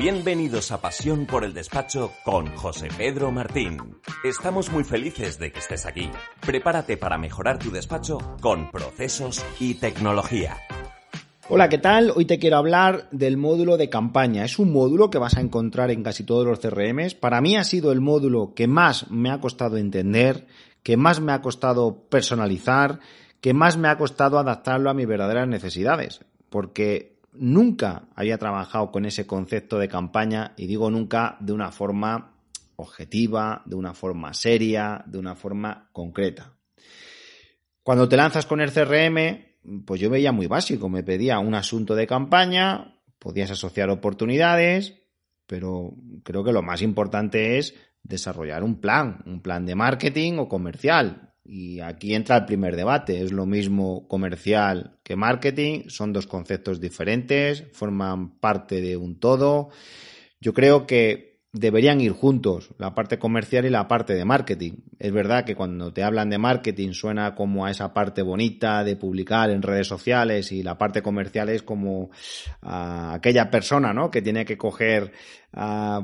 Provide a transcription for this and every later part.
Bienvenidos a Pasión por el Despacho con José Pedro Martín. Estamos muy felices de que estés aquí. Prepárate para mejorar tu despacho con procesos y tecnología. Hola, ¿qué tal? Hoy te quiero hablar del módulo de campaña. Es un módulo que vas a encontrar en casi todos los CRMs. Para mí ha sido el módulo que más me ha costado entender, que más me ha costado personalizar, que más me ha costado adaptarlo a mis verdaderas necesidades. Porque nunca había trabajado con ese concepto de campaña y digo nunca de una forma objetiva, de una forma seria, de una forma concreta. Cuando te lanzas con el CRM, pues yo veía muy básico, me pedía un asunto de campaña, podías asociar oportunidades, pero creo que lo más importante es desarrollar un plan, un plan de marketing o comercial, y aquí entra el primer debate. Es lo mismo comercial que marketing. Son dos conceptos diferentes, forman parte de un todo. Yo creo que deberían ir juntos, la parte comercial y la parte de marketing. Es verdad que cuando te hablan de marketing suena como a esa parte bonita de publicar en redes sociales y la parte comercial es como a aquella persona, ¿no? Que tiene que coger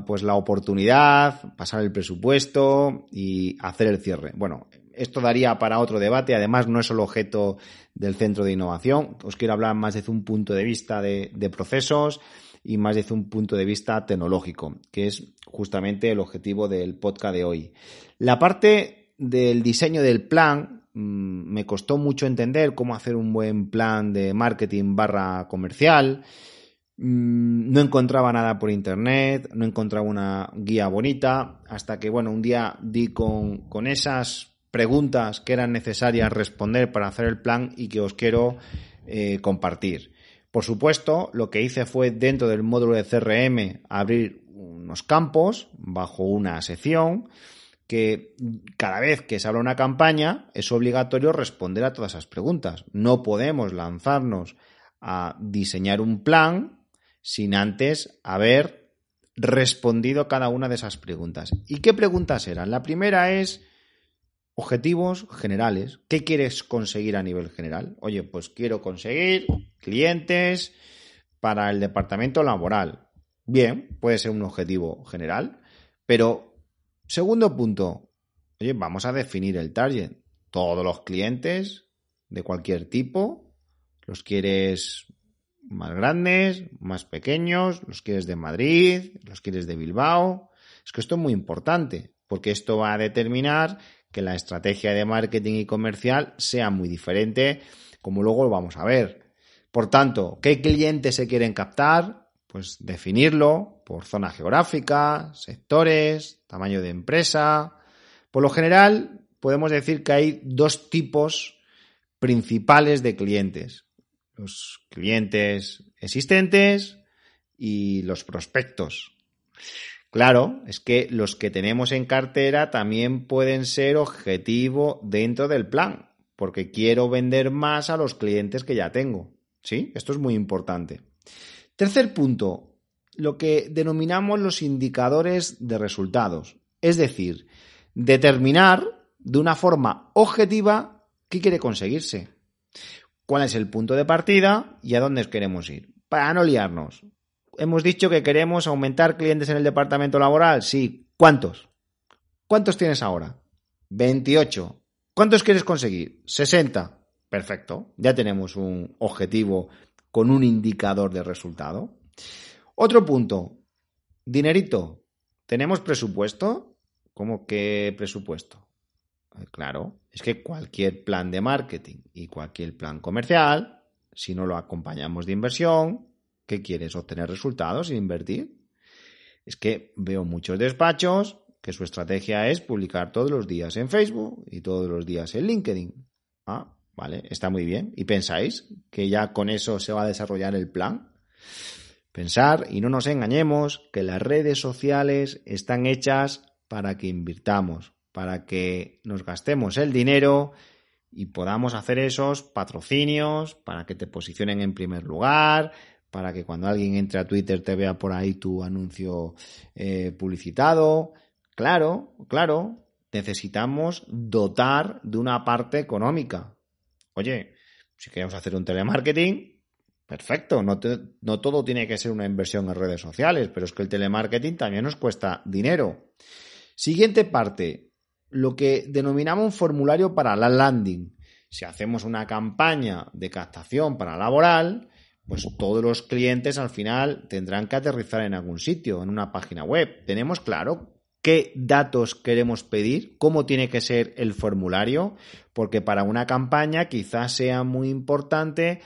pues la oportunidad, pasar el presupuesto y hacer el cierre. Bueno, esto daría para otro debate, además no es el objeto del centro de innovación. Os quiero hablar más desde un punto de vista de, procesos y más desde un punto de vista tecnológico, que es justamente el objetivo del podcast de hoy. La parte del diseño del plan mm, me costó mucho entender cómo hacer un buen plan de marketing barra comercial. Mm, no encontraba nada por internet, no encontraba una guía bonita, hasta que, bueno, un día di con, con esas preguntas que eran necesarias responder para hacer el plan y que os quiero eh, compartir. Por supuesto, lo que hice fue dentro del módulo de CRM abrir unos campos bajo una sección que cada vez que se habla una campaña es obligatorio responder a todas esas preguntas. No podemos lanzarnos a diseñar un plan sin antes haber respondido cada una de esas preguntas. ¿Y qué preguntas eran? La primera es Objetivos generales. ¿Qué quieres conseguir a nivel general? Oye, pues quiero conseguir clientes para el departamento laboral. Bien, puede ser un objetivo general, pero segundo punto, oye, vamos a definir el target. Todos los clientes de cualquier tipo, los quieres más grandes, más pequeños, los quieres de Madrid, los quieres de Bilbao. Es que esto es muy importante, porque esto va a determinar que la estrategia de marketing y comercial sea muy diferente, como luego lo vamos a ver. Por tanto, ¿qué clientes se quieren captar? Pues definirlo por zona geográfica, sectores, tamaño de empresa. Por lo general, podemos decir que hay dos tipos principales de clientes. Los clientes existentes y los prospectos. Claro, es que los que tenemos en cartera también pueden ser objetivo dentro del plan, porque quiero vender más a los clientes que ya tengo. ¿Sí? Esto es muy importante. Tercer punto, lo que denominamos los indicadores de resultados. Es decir, determinar de una forma objetiva qué quiere conseguirse. ¿Cuál es el punto de partida y a dónde queremos ir? Para no liarnos, hemos dicho que queremos aumentar clientes en el departamento laboral. Sí. ¿Cuántos? ¿Cuántos tienes ahora? 28. ¿Cuántos quieres conseguir? 60. Perfecto. Ya tenemos un objetivo con un indicador de resultado. Otro punto. Dinerito. ¿Tenemos presupuesto? ¿Cómo que presupuesto? Eh, claro, es que cualquier plan de marketing y cualquier plan comercial, si no lo acompañamos de inversión, ¿Qué quieres? ¿Obtener resultados e invertir? Es que veo muchos despachos que su estrategia es publicar todos los días en Facebook y todos los días en LinkedIn. Ah, vale, está muy bien. ¿Y pensáis que ya con eso se va a desarrollar el plan? Pensar y no nos engañemos que las redes sociales están hechas para que invirtamos, para que nos gastemos el dinero y podamos hacer esos patrocinios para que te posicionen en primer lugar, para que cuando alguien entre a Twitter te vea por ahí tu anuncio eh, publicitado. Claro, claro, necesitamos dotar de una parte económica. Oye, si queremos hacer un telemarketing, Perfecto, no, no, todo tiene que ser una inversión en redes sociales, pero es que el telemarketing también nos cuesta dinero. Siguiente parte, lo que denominamos un formulario para la landing. Si hacemos una campaña de captación para laboral, pues todos los clientes al final tendrán que aterrizar en algún sitio, en una página web. ¿Tenemos claro qué datos queremos pedir? ¿Cómo tiene que ser el formulario? Porque para una campaña quizás sea muy importante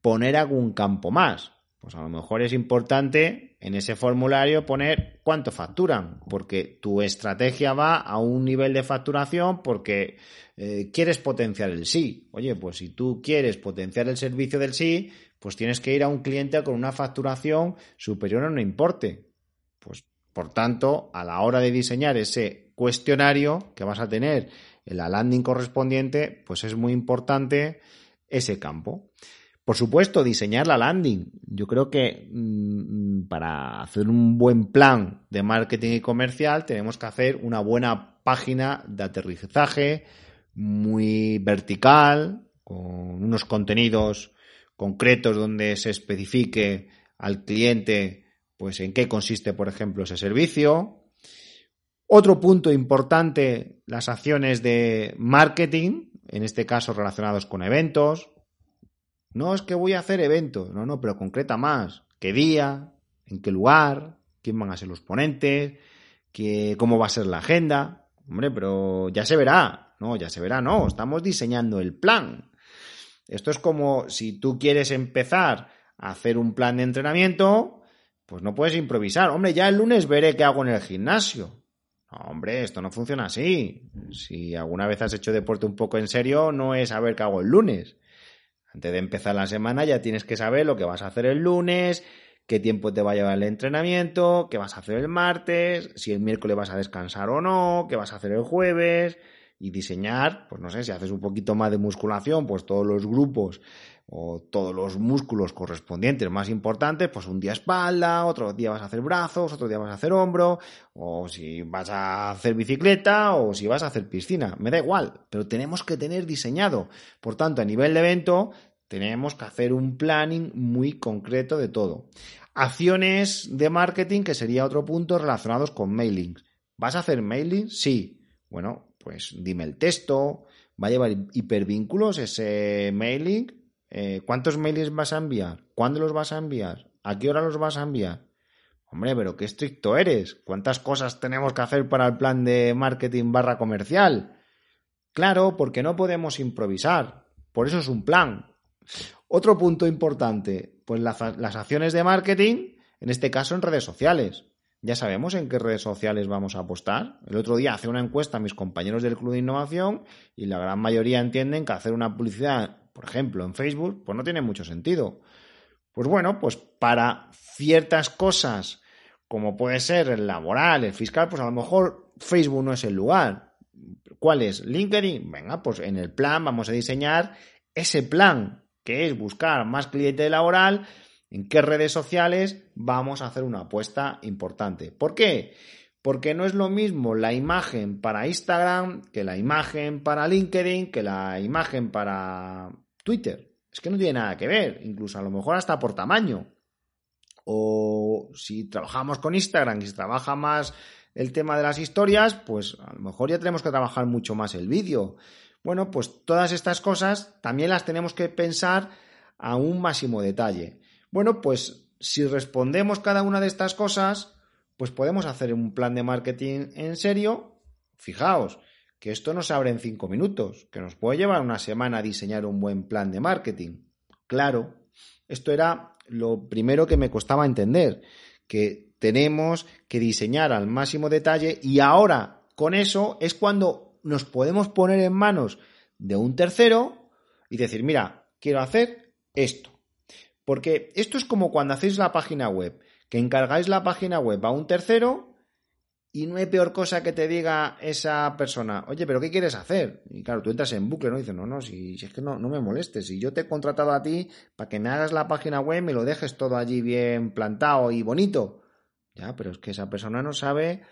poner algún campo más. Pues a lo mejor es importante en ese formulario poner cuánto facturan, porque tu estrategia va a un nivel de facturación porque eh, quieres potenciar el sí. Oye, pues si tú quieres potenciar el servicio del sí, pues tienes que ir a un cliente con una facturación superior a un importe. Pues por tanto, a la hora de diseñar ese cuestionario que vas a tener en la landing correspondiente, pues es muy importante ese campo. Por supuesto, diseñar la landing. Yo creo que mm, para hacer un buen plan de marketing y comercial tenemos que hacer una buena página de aterrizaje muy vertical, con unos contenidos concretos donde se especifique al cliente pues en qué consiste, por ejemplo, ese servicio. Otro punto importante, las acciones de marketing, en este caso relacionados con eventos, no es que voy a hacer eventos, no, no, pero concreta más. ¿Qué día? ¿En qué lugar? ¿Quién van a ser los ponentes? ¿Qué, ¿Cómo va a ser la agenda? Hombre, pero ya se verá. No, ya se verá, no. Estamos diseñando el plan. Esto es como si tú quieres empezar a hacer un plan de entrenamiento, pues no puedes improvisar. Hombre, ya el lunes veré qué hago en el gimnasio. No, hombre, esto no funciona así. Si alguna vez has hecho deporte un poco en serio, no es saber qué hago el lunes. Antes de empezar la semana ya tienes que saber lo que vas a hacer el lunes, qué tiempo te va a llevar el entrenamiento, qué vas a hacer el martes, si el miércoles vas a descansar o no, qué vas a hacer el jueves y diseñar, pues no sé, si haces un poquito más de musculación, pues todos los grupos o todos los músculos correspondientes más importantes, pues un día espalda, otro día vas a hacer brazos, otro día vas a hacer hombro, o si vas a hacer bicicleta o si vas a hacer piscina, me da igual, pero tenemos que tener diseñado. Por tanto, a nivel de evento, tenemos que hacer un planning muy concreto de todo. Acciones de marketing, que sería otro punto relacionados con mailings. ¿Vas a hacer mailing? Sí. Bueno, pues dime el texto, va a llevar hipervínculos ese mailing eh, ¿Cuántos mails vas a enviar? ¿Cuándo los vas a enviar? ¿A qué hora los vas a enviar? Hombre, pero qué estricto eres. ¿Cuántas cosas tenemos que hacer para el plan de marketing barra comercial? Claro, porque no podemos improvisar. Por eso es un plan. Otro punto importante, pues las acciones de marketing, en este caso en redes sociales. Ya sabemos en qué redes sociales vamos a apostar. El otro día hace una encuesta a mis compañeros del Club de Innovación y la gran mayoría entienden que hacer una publicidad por ejemplo, en Facebook, pues no tiene mucho sentido. Pues bueno, pues para ciertas cosas, como puede ser el laboral, el fiscal, pues a lo mejor Facebook no es el lugar. ¿Cuál es? LinkedIn. Venga, pues en el plan vamos a diseñar ese plan, que es buscar más cliente laboral, en qué redes sociales vamos a hacer una apuesta importante. ¿Por qué? Porque no es lo mismo la imagen para Instagram que la imagen para LinkedIn, que la imagen para Twitter. Es que no tiene nada que ver, incluso a lo mejor hasta por tamaño. O si trabajamos con Instagram y se trabaja más el tema de las historias, pues a lo mejor ya tenemos que trabajar mucho más el vídeo. Bueno, pues todas estas cosas también las tenemos que pensar a un máximo detalle. Bueno, pues si respondemos cada una de estas cosas, pues podemos hacer un plan de marketing en serio. Fijaos, que esto no se abre en cinco minutos, que nos puede llevar una semana a diseñar un buen plan de marketing. Claro, esto era lo primero que me costaba entender, que tenemos que diseñar al máximo detalle y ahora con eso es cuando nos podemos poner en manos de un tercero y decir, mira, quiero hacer esto. Porque esto es como cuando hacéis la página web, que encargáis la página web a un tercero y no hay peor cosa que te diga esa persona, oye, pero ¿qué quieres hacer? Y claro, tú entras en bucle, ¿no? Y dices, no, no, si, es que no, me molestes, si yo te he contratado a ti para que me hagas la página web, me lo dejes todo allí bien plantado y bonito. Ya, pero es que esa persona no sabe,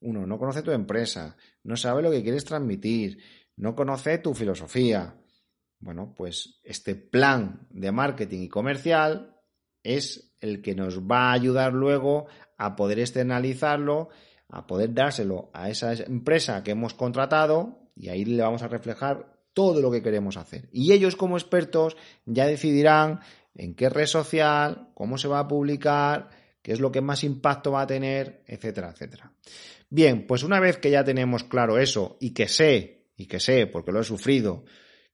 uno, no conoce tu empresa, no sabe lo que quieres transmitir, no conoce tu filosofía. Bueno, pues este plan de marketing y comercial es el que nos va a ayudar luego a poder externalizarlo a poder dárselo a esa empresa que hemos contratado y ahí le vamos a reflejar todo lo que queremos hacer. Y ellos como expertos ya decidirán en qué red social, cómo se va a publicar, qué es lo que más impacto va a tener, etcétera, etcétera. Bien, pues una vez que ya tenemos claro eso y que sé, y que sé, porque lo he sufrido,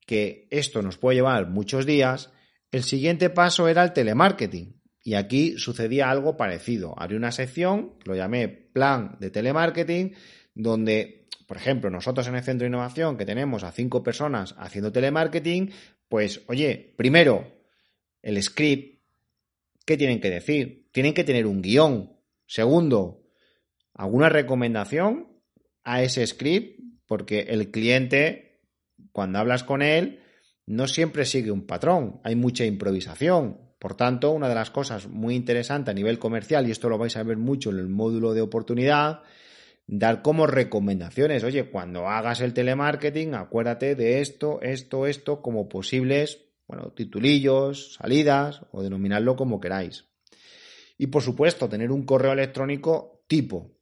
que esto nos puede llevar muchos días, el siguiente paso era el telemarketing. Y aquí sucedía algo parecido. Había una sección, lo llamé plan de telemarketing, donde, por ejemplo, nosotros en el centro de innovación que tenemos a cinco personas haciendo telemarketing, pues, oye, primero, el script, ¿qué tienen que decir? Tienen que tener un guion. Segundo, alguna recomendación a ese script, porque el cliente, cuando hablas con él, no siempre sigue un patrón, hay mucha improvisación. Por tanto, una de las cosas muy interesantes a nivel comercial, y esto lo vais a ver mucho en el módulo de oportunidad, dar como recomendaciones, oye, cuando hagas el telemarketing, acuérdate de esto, esto, esto, como posibles, bueno, titulillos, salidas, o denominarlo como queráis. Y por supuesto, tener un correo electrónico tipo.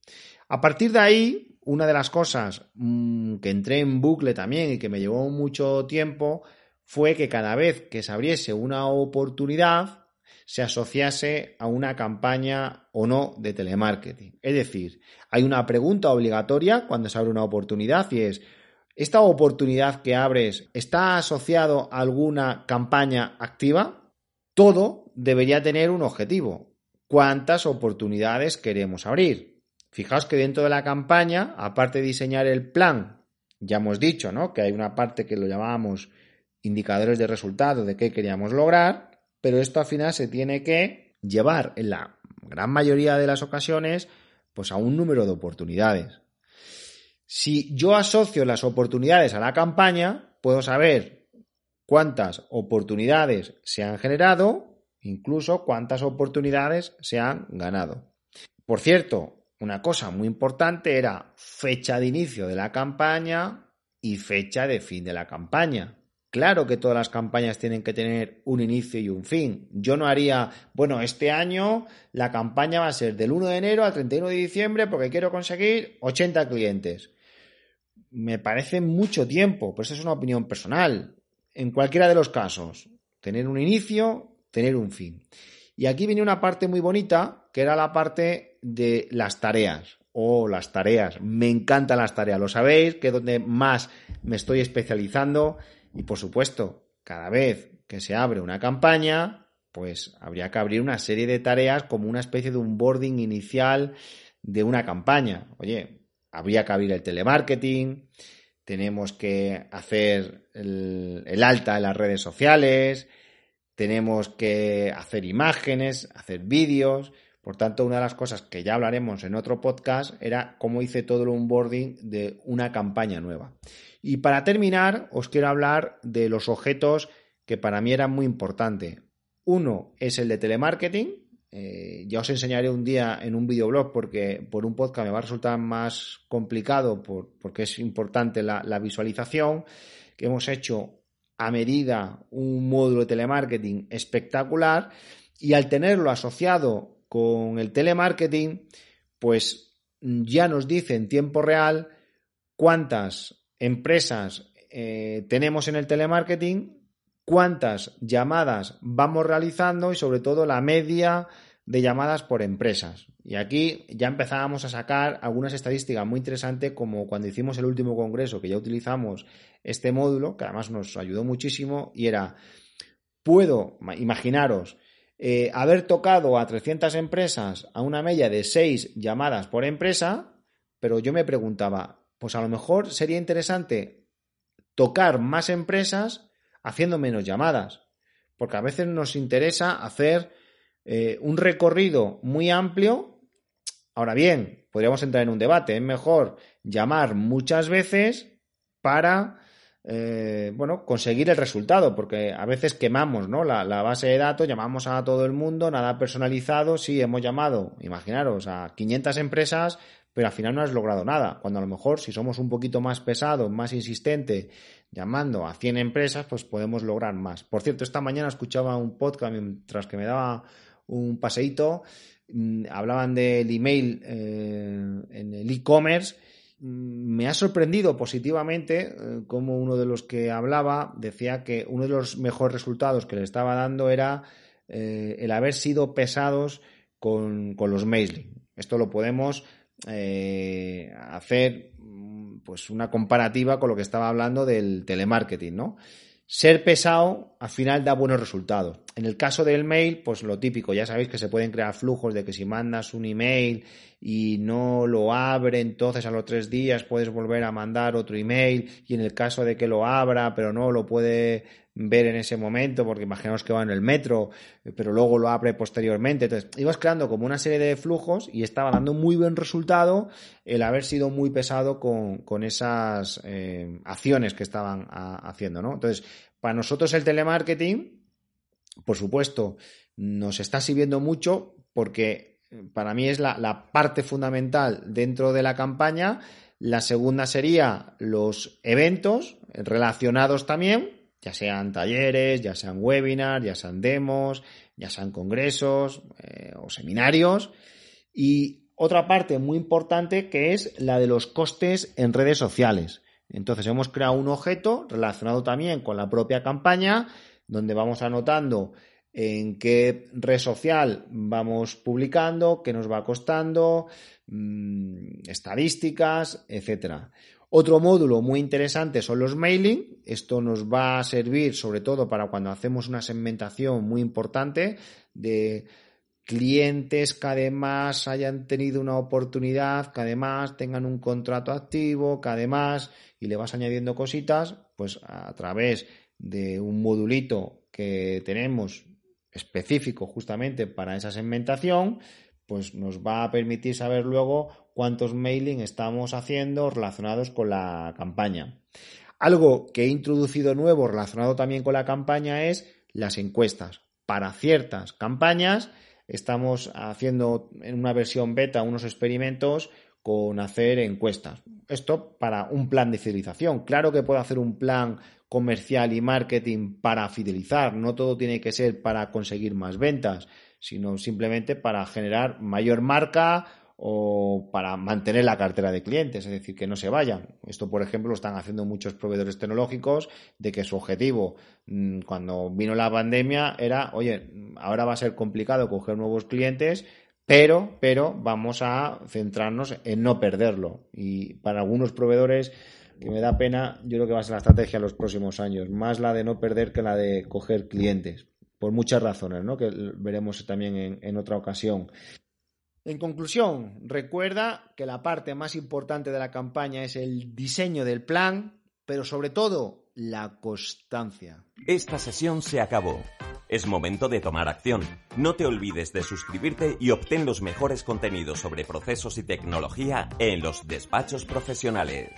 A partir de ahí, una de las cosas mm, que entré en bucle también y que me llevó mucho tiempo fue que cada vez que se abriese una oportunidad se asociase a una campaña o no de telemarketing. Es decir, hay una pregunta obligatoria cuando se abre una oportunidad y es, ¿esta oportunidad que abres está asociado a alguna campaña activa? Todo debería tener un objetivo. ¿Cuántas oportunidades queremos abrir? Fijaos que dentro de la campaña, aparte de diseñar el plan, ya hemos dicho, ¿no? Que hay una parte que lo llamamos indicadores de resultado de qué queríamos lograr, pero esto al final se tiene que llevar en la gran mayoría de las ocasiones pues a un número de oportunidades. Si yo asocio las oportunidades a la campaña, puedo saber cuántas oportunidades se han generado, incluso cuántas oportunidades se han ganado. Por cierto, una cosa muy importante era fecha de inicio de la campaña y fecha de fin de la campaña. Claro que todas las campañas tienen que tener un inicio y un fin. Yo no haría, bueno, este año la campaña va a ser del 1 de enero al 31 de diciembre porque quiero conseguir 80 clientes. Me parece mucho tiempo, pues es una opinión personal. En cualquiera de los casos, tener un inicio, tener un fin. Y aquí viene una parte muy bonita, que era la parte de las tareas. Oh, las tareas. Me encantan las tareas. Lo sabéis, que es donde más me estoy especializando y por supuesto, cada vez que se abre una campaña, pues habría que abrir una serie de tareas como una especie de un boarding inicial de una campaña. Oye, habría que abrir el telemarketing, tenemos que hacer el, el, alta en las redes sociales, tenemos que hacer imágenes, hacer vídeos. Por tanto, una de las cosas que ya hablaremos en otro podcast era cómo hice todo el onboarding de una campaña nueva. Y para terminar, os quiero hablar de los objetos que para mí eran muy importantes. Uno es el de telemarketing. Eh, ya os enseñaré un día en un videoblog porque por un podcast me va a resultar más complicado porque es importante la, la visualización. Que hemos hecho a medida un módulo de telemarketing espectacular y al tenerlo asociado con el telemarketing, pues ya nos dice en tiempo real cuántas empresas eh, tenemos en el telemarketing, cuántas llamadas vamos realizando y sobre todo la media de llamadas por empresas. Y aquí ya empezábamos a sacar algunas estadísticas muy interesantes como cuando hicimos el último congreso que ya utilizamos este módulo, que además nos ayudó muchísimo, y era, puedo, imaginaros, eh, haber tocado a 300 empresas a una media de 6 llamadas por empresa, pero yo me preguntaba, pues a lo mejor sería interesante tocar más empresas haciendo menos llamadas. porque a veces nos interesa hacer eh, un recorrido muy amplio. Ahora bien, podríamos entrar en un debate. Es mejor llamar muchas veces para eh, bueno, conseguir el resultado, porque a veces quemamos ¿no? La, base de datos, llamamos a todo el mundo, nada personalizado, sí, hemos llamado, imaginaros, a 500 empresas, pero al final no has logrado nada, cuando a lo mejor si somos un poquito más pesados, más insistente, llamando a 100 empresas, pues podemos lograr más. Por cierto, esta mañana escuchaba un podcast mientras que me daba un paseíto, mm, hablaban del email eh, en el e-commerce, Mm, me ha sorprendido positivamente eh, como uno de los que hablaba decía que uno de los mejores resultados que le estaba dando era eh, el haber sido pesados con, los mailing. Esto lo podemos eh, hacer mm, pues una comparativa con lo que estaba hablando del telemarketing, ¿no? Ser pesado al final da buenos resultados. En el caso del mail, pues lo típico, ya sabéis que se pueden crear flujos de que si mandas un email y no lo abre, entonces a los tres días puedes volver a mandar otro email y en el caso de que lo abra, pero no lo puede ver en ese momento, porque imaginaos que va en el metro, pero luego lo abre posteriormente. Entonces, ibas creando como una serie de flujos y estaba dando muy buen resultado el haber sido muy pesado con, esas eh, acciones que estaban haciendo, ¿no? Entonces, para nosotros el telemarketing, por supuesto, nos está sirviendo mucho porque eh, para mí es la, parte fundamental dentro de la campaña. La segunda sería los eventos relacionados también, ya sean talleres, ya sean webinars, ya sean demos, ya sean congresos eh, o seminarios. Y otra parte muy importante que es la de los costes en redes sociales. Entonces hemos creado un objeto relacionado también con la propia campaña, donde vamos anotando en qué red social vamos publicando, qué nos va costando, mm, estadísticas, etcétera. Otro módulo muy interesante son los mailing. Esto nos va a servir sobre todo para cuando hacemos una segmentación muy importante de clientes que además hayan tenido una oportunidad, que además tengan un contrato activo, que además, y le vas añadiendo cositas, pues a través de un modulito que tenemos específico justamente para esa segmentación, pues nos va a permitir saber luego cuántos mailing estamos haciendo relacionados con la campaña. Algo que he introducido nuevo relacionado también con la campaña es las encuestas. Para ciertas campañas estamos haciendo en una versión beta unos experimentos con hacer encuestas. Esto para un plan de fidelización. Claro que puedo hacer un plan comercial y marketing para fidelizar. No todo tiene que ser para conseguir más ventas sino simplemente para generar mayor marca o para mantener la cartera de clientes, es decir, que no se vayan. Esto, por ejemplo, lo están haciendo muchos proveedores tecnológicos de que su objetivo mm, cuando vino la pandemia era, oye, ahora va a ser complicado coger nuevos clientes, pero, pero vamos a centrarnos en no perderlo. Y para algunos proveedores que me da pena, yo creo que va a ser la estrategia en los próximos años, más la de no perder que la de coger clientes por muchas razones, ¿no? que veremos también en, otra ocasión. En conclusión, recuerda que la parte más importante de la campaña es el diseño del plan, pero sobre todo la constancia. Esta sesión se acabó. Es momento de tomar acción. No te olvides de suscribirte y obtén los mejores contenidos sobre procesos y tecnología en los despachos profesionales.